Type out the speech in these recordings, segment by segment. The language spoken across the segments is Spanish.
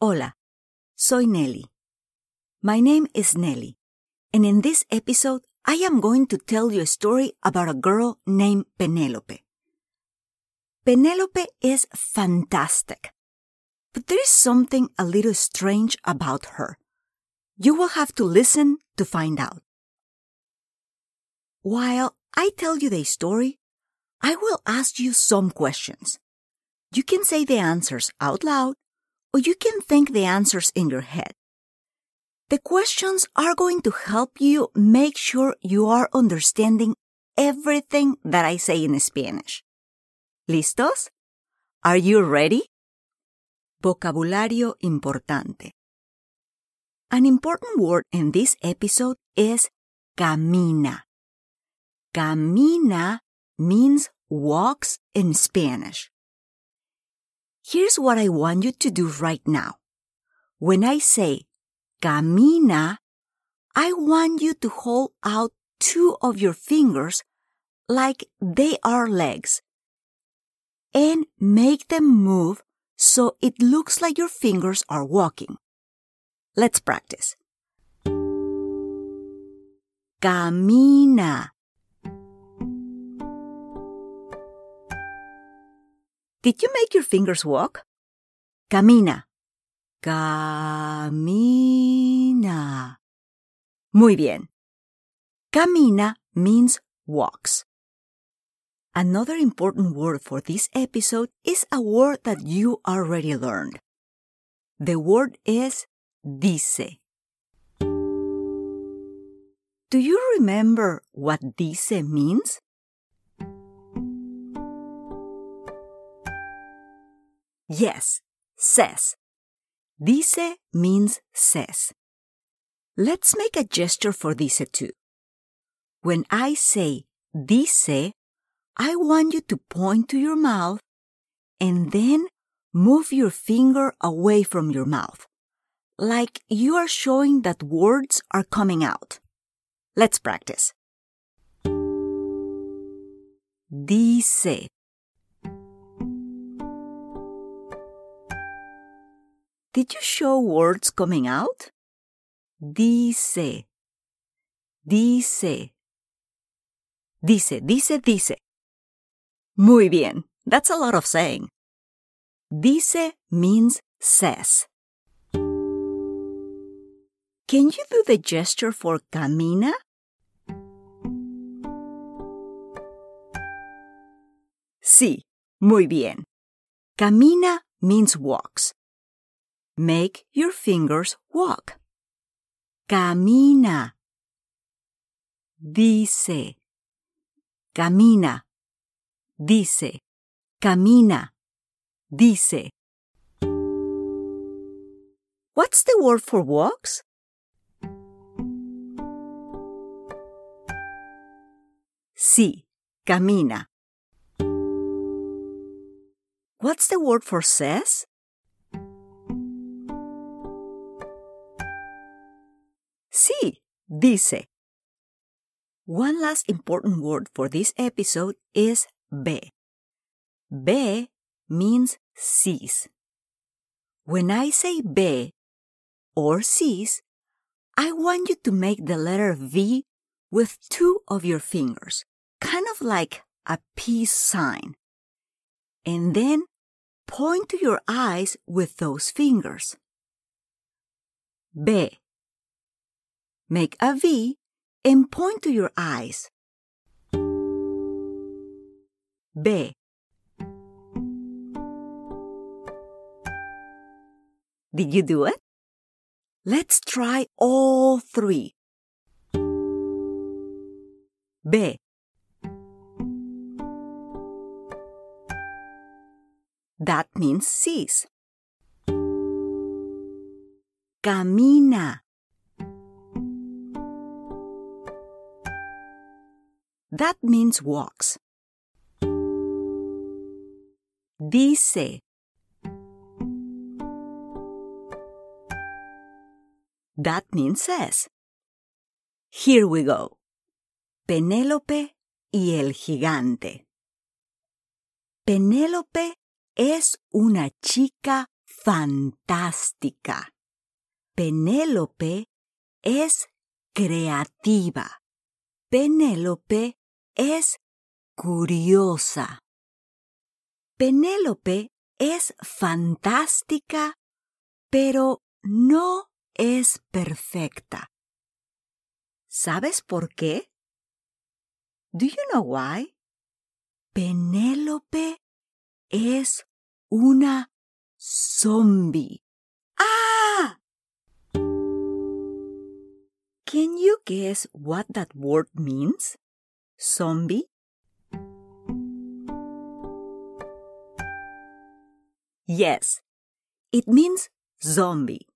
Hola, soy Nelly. My name is Nelly, and in this episode, I am going to tell you a story about a girl named Penelope. Penelope is fantastic, but there is something a little strange about her. You will have to listen to find out. While I tell you the story, I will ask you some questions. You can say the answers out loud you can think the answers in your head. The questions are going to help you make sure you are understanding everything that I say in Spanish. ¿Listos? Are you ready? Vocabulario importante. An important word in this episode is camina. Camina means walks in Spanish. Here's what I want you to do right now. When I say camina, I want you to hold out two of your fingers like they are legs and make them move so it looks like your fingers are walking. Let's practice. Camina. Did you make your fingers walk? Camina. Camina. Muy bien. Camina means walks. Another important word for this episode is a word that you already learned. The word is dice. Do you remember what dice means? Yes, says. Dice means says. Let's make a gesture for dice too. When I say dice, I want you to point to your mouth and then move your finger away from your mouth, like you are showing that words are coming out. Let's practice. Dice. Did you show words coming out? Dice. Dice. Dice, dice, dice. Muy bien. That's a lot of saying. Dice means says. Can you do the gesture for camina? Sí, muy bien. Camina means walks. Make your fingers walk. Camina. Dice. Camina. Dice. Camina. Dice. What's the word for walks? Sí, camina. What's the word for says? Sí, dice. One last important word for this episode is ve. Ve means sees. When I say ve or sees, I want you to make the letter V with two of your fingers, kind of like a peace sign. And then point to your eyes with those fingers. Ve. Make a V and point to your eyes. B. Did you do it? Let's try all three. B. That means sees. camina. That means walks. Dice. That means says. Here we go. Penélope y el gigante. Penélope es una chica fantástica. Penélope es creativa. Penélope es curiosa. Penélope es fantástica, pero no es perfecta. ¿Sabes por qué? Do you know why? Penélope es una zombie. ¡Ah! Can you guess what that word means? Zombie? Yes, it means zombie.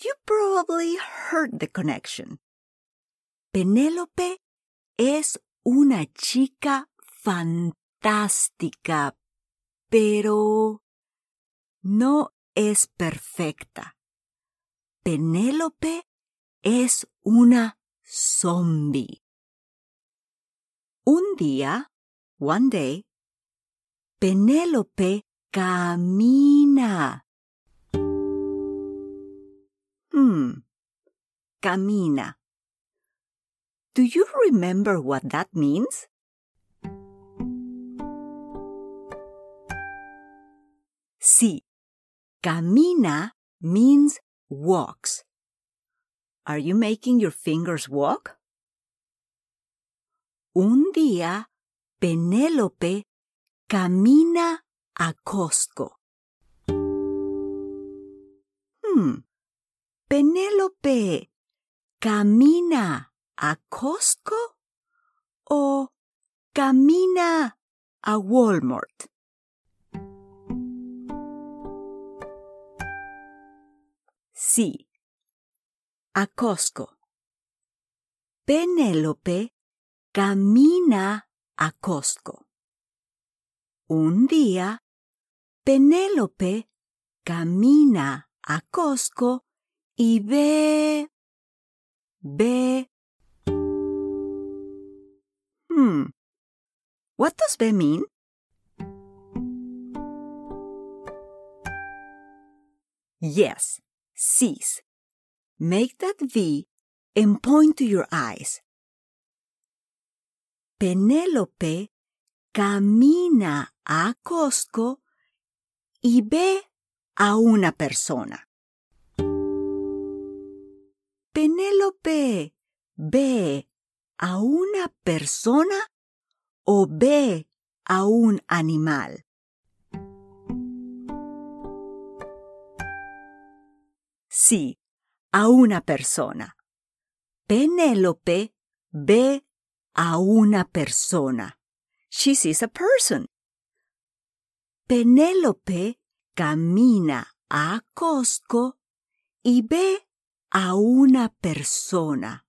You probably heard the connection. Penélope es una chica fantástica, pero no es perfecta. Penélope es una zombie. Un día, one day, Penélope camina. Hmm, camina. Do you remember what that means? Sí, camina means walks. Are you making your fingers walk? Un día, Penélope camina a Costco. Hmm. Penélope, ¿camina a Costco o camina a Walmart? Sí, a Costco. Penélope camina a Costco. Un día, Penélope camina a Costco y ve... ve... Hmm. What does ve mean? Yes, sees. Make that V and point to your eyes. Penélope camina a Costco y ve a una persona. Penélope ve a una persona o ve a un animal. Sí, a una persona. Penélope ve a una persona. She sees a person. Penélope camina a Costco y ve a una persona.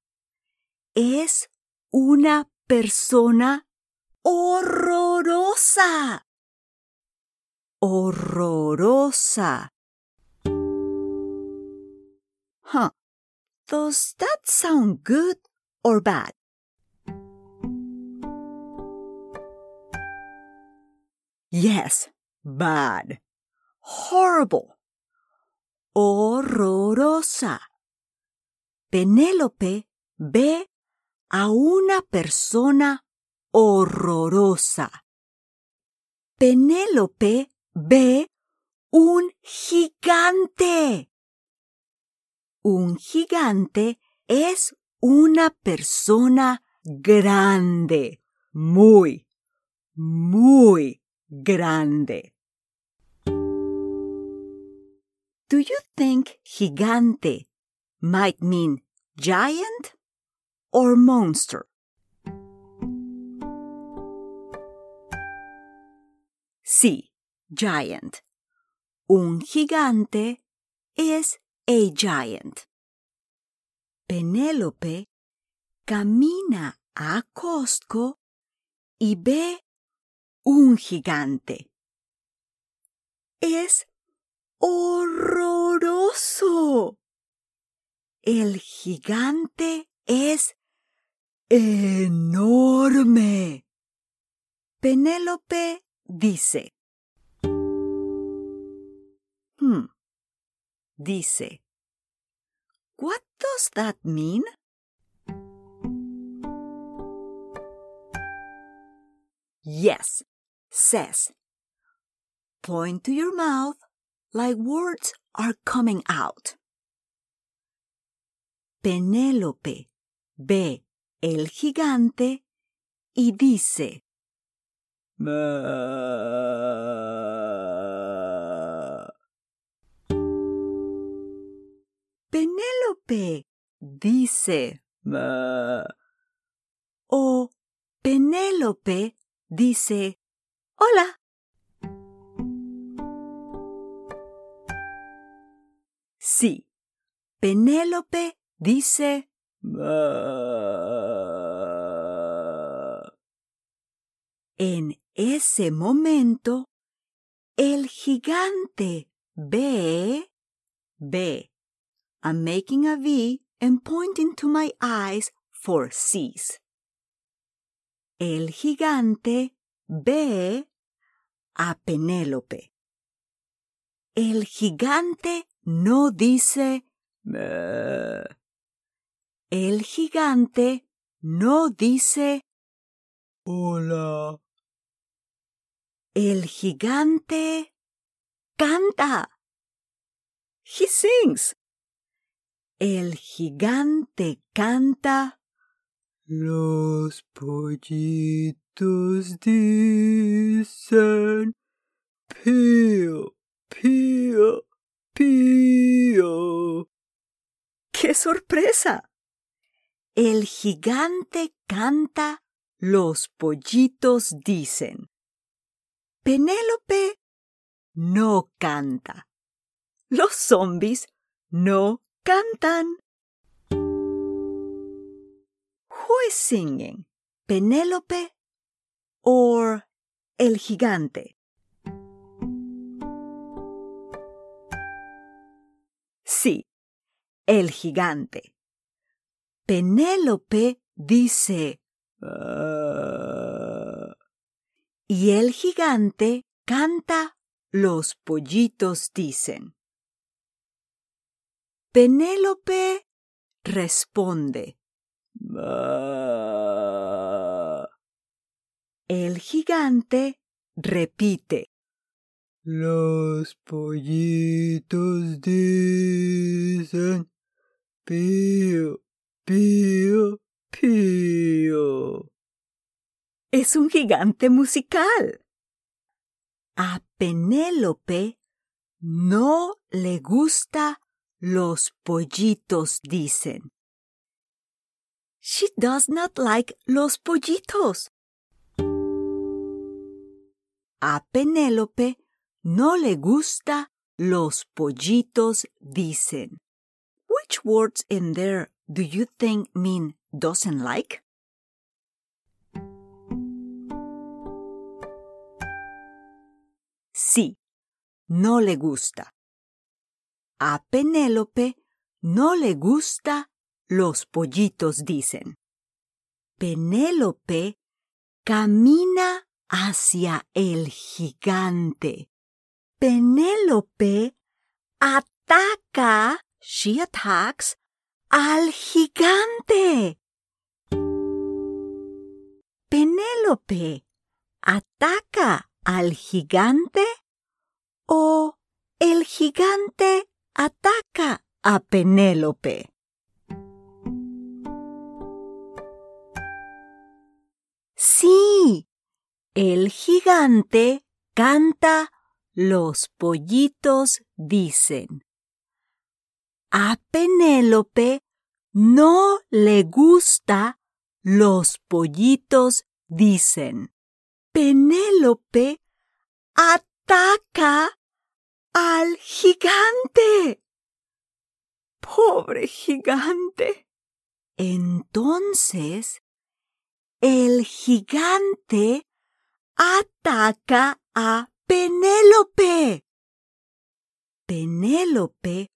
Es una persona horrorosa. Horrorosa. Huh. Does that sound good or bad? Yes, bad. Horrible. Horrorosa. Penélope ve a una persona horrorosa. Penélope ve un gigante. Un gigante es una persona grande, muy, muy grande. Do you think gigante might mean giant or monster? Sí, giant. Un gigante es a giant. Penélope camina a Costco y ve un gigante. Es horroroso. El gigante es enorme. Penélope dice. Hmm. Dice. What does that mean? Yes, says. Point to your mouth like words are coming out. Penélope ve el gigante y dice, Penélope dice, o Penélope dice, hola. Sí, Penélope dice, En ese momento, el gigante ve, ve. I'm making a V and pointing to my eyes for C's. El gigante ve a Penélope. El gigante no dice El gigante no dice Hola. El gigante canta. He sings. El gigante canta. Los pollitos dicen pío, pío, pío. ¡Qué sorpresa! El gigante canta, los pollitos dicen. Penélope no canta. Los zombies no cantan. Who is singing? Penélope or el gigante? Sí, el gigante. Penélope dice "Ah", y el gigante canta Los pollitos dicen. Penélope responde "Ah". El gigante repite Los pollitos dicen pío, pío, pío. Es un gigante musical. A Penélope no le gusta los pollitos, dicen. She does not like los pollitos. A Penélope no le gusta los pollitos, dicen. Which words in there do you think mean doesn't like? Sí, no le gusta. A Penélope no le gusta los pollitos, dicen. Penélope camina hacia el gigante. Penélope ataca, she attacks, al gigante. Penélope ataca al gigante o el gigante ataca a Penélope. Sí, el gigante canta Los pollitos dicen. A Penélope no le gusta Los pollitos dicen. Penélope ataca al gigante. Pobre gigante. Entonces, el gigante ataca a Penélope. Penélope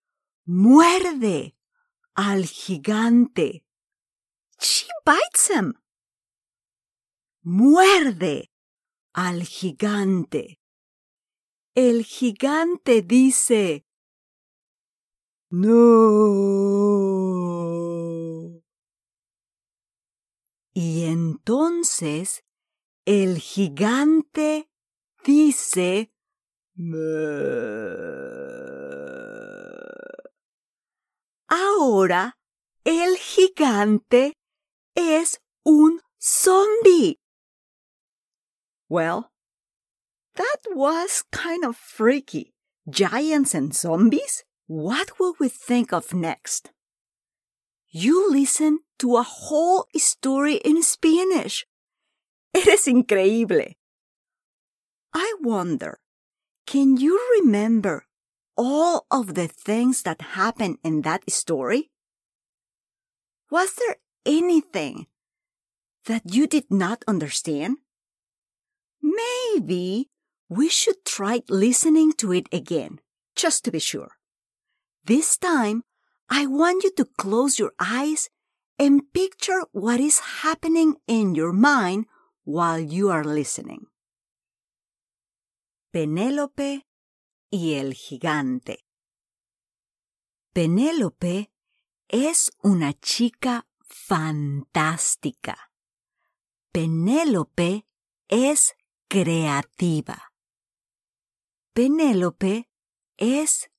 muerde al gigante. She bites him. Muerde al gigante. El gigante dice, no. Y entonces el gigante dice, Ahora el gigante es un zombie. Well, that was kind of freaky. Giants and zombies? What will we think of next? You listen to a whole story in Spanish. Eres increíble. I wonder, can you remember all of the things that happened in that story? Was there anything that you did not understand? Maybe we should try listening to it again, just to be sure. This time, I want you to close your eyes and picture what is happening in your mind while you are listening. Penélope y el gigante. Penélope es una chica fantástica. Penélope es creativa. Penélope es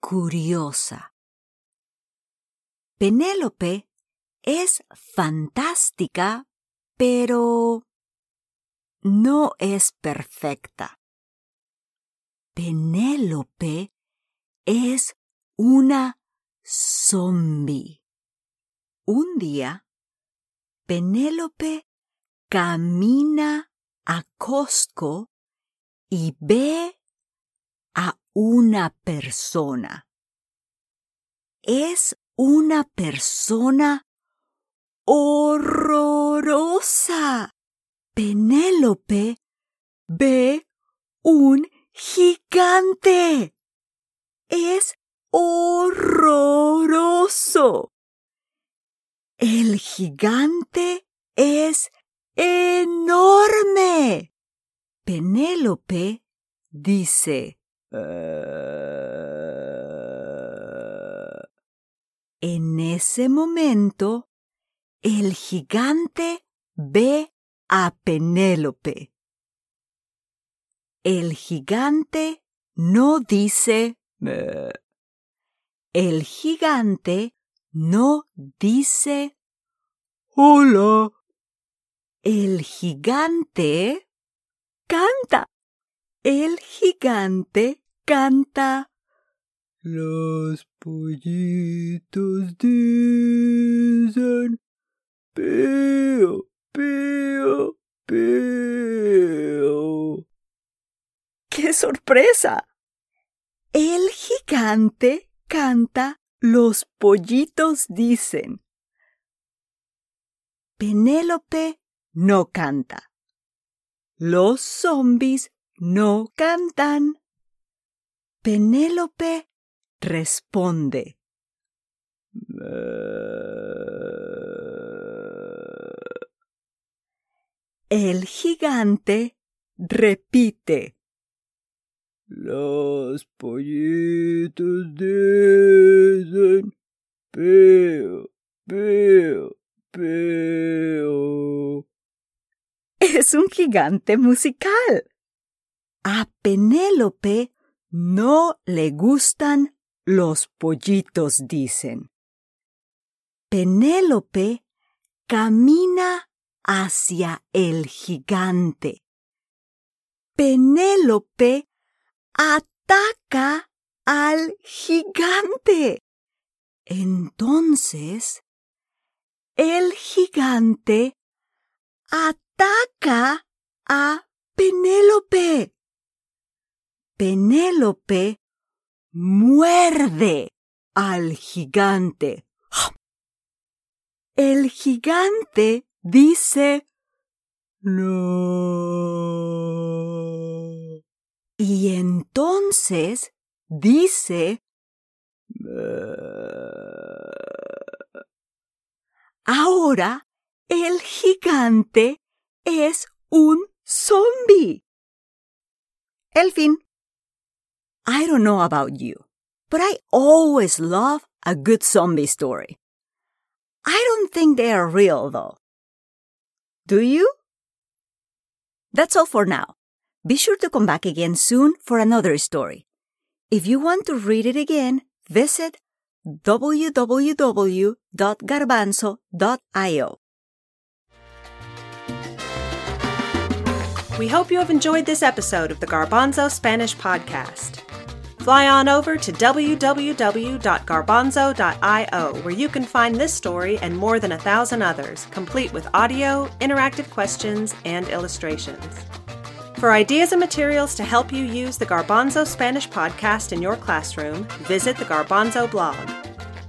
curiosa. Penélope es fantástica, pero no es perfecta. Penélope es una zombie. Un día, Penélope camina a Costco y ve a una persona. Es una persona horrorosa. Penélope ve un gigante. Es horroroso. El gigante es enorme. Penélope dice, en ese momento, el gigante ve a Penélope. El gigante no dice El gigante no dice Hola. El gigante canta. El gigante canta. Los pollitos dicen pío, pío, pío. ¡Qué sorpresa! El gigante canta Los pollitos dicen. Penélope no canta. Los zombies no cantan. Penélope responde. El gigante repite. Los pollitos dicen peo, peo, peo. Es un gigante musical. A Penélope no le gustan los pollitos, dicen. Penélope camina hacia el gigante. Penélope ataca al gigante. Entonces, el gigante ataca a Penélope. Penélope muerde al gigante. El gigante dice no. Y entonces dice Ahora el gigante es un zombie. El fin. I don't know about you, but I always love a good zombie story. I don't think they are real though. Do you? That's all for now. Be sure to come back again soon for another story. If you want to read it again, visit www.garbanzo.io. We hope you have enjoyed this episode of the Garbanzo Spanish Podcast. Fly on over to www.garbanzo.io where you can find this story and more than a thousand others, complete with audio, interactive questions, and illustrations. For ideas and materials to help you use the Garbanzo Spanish podcast in your classroom, visit the Garbanzo blog.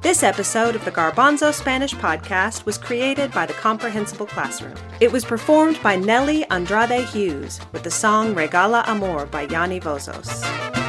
This episode of the Garbanzo Spanish podcast was created by the Comprehensible Classroom. It was performed by Nelly Andrade Hughes with the song Regala Amor by Yanni Vozos.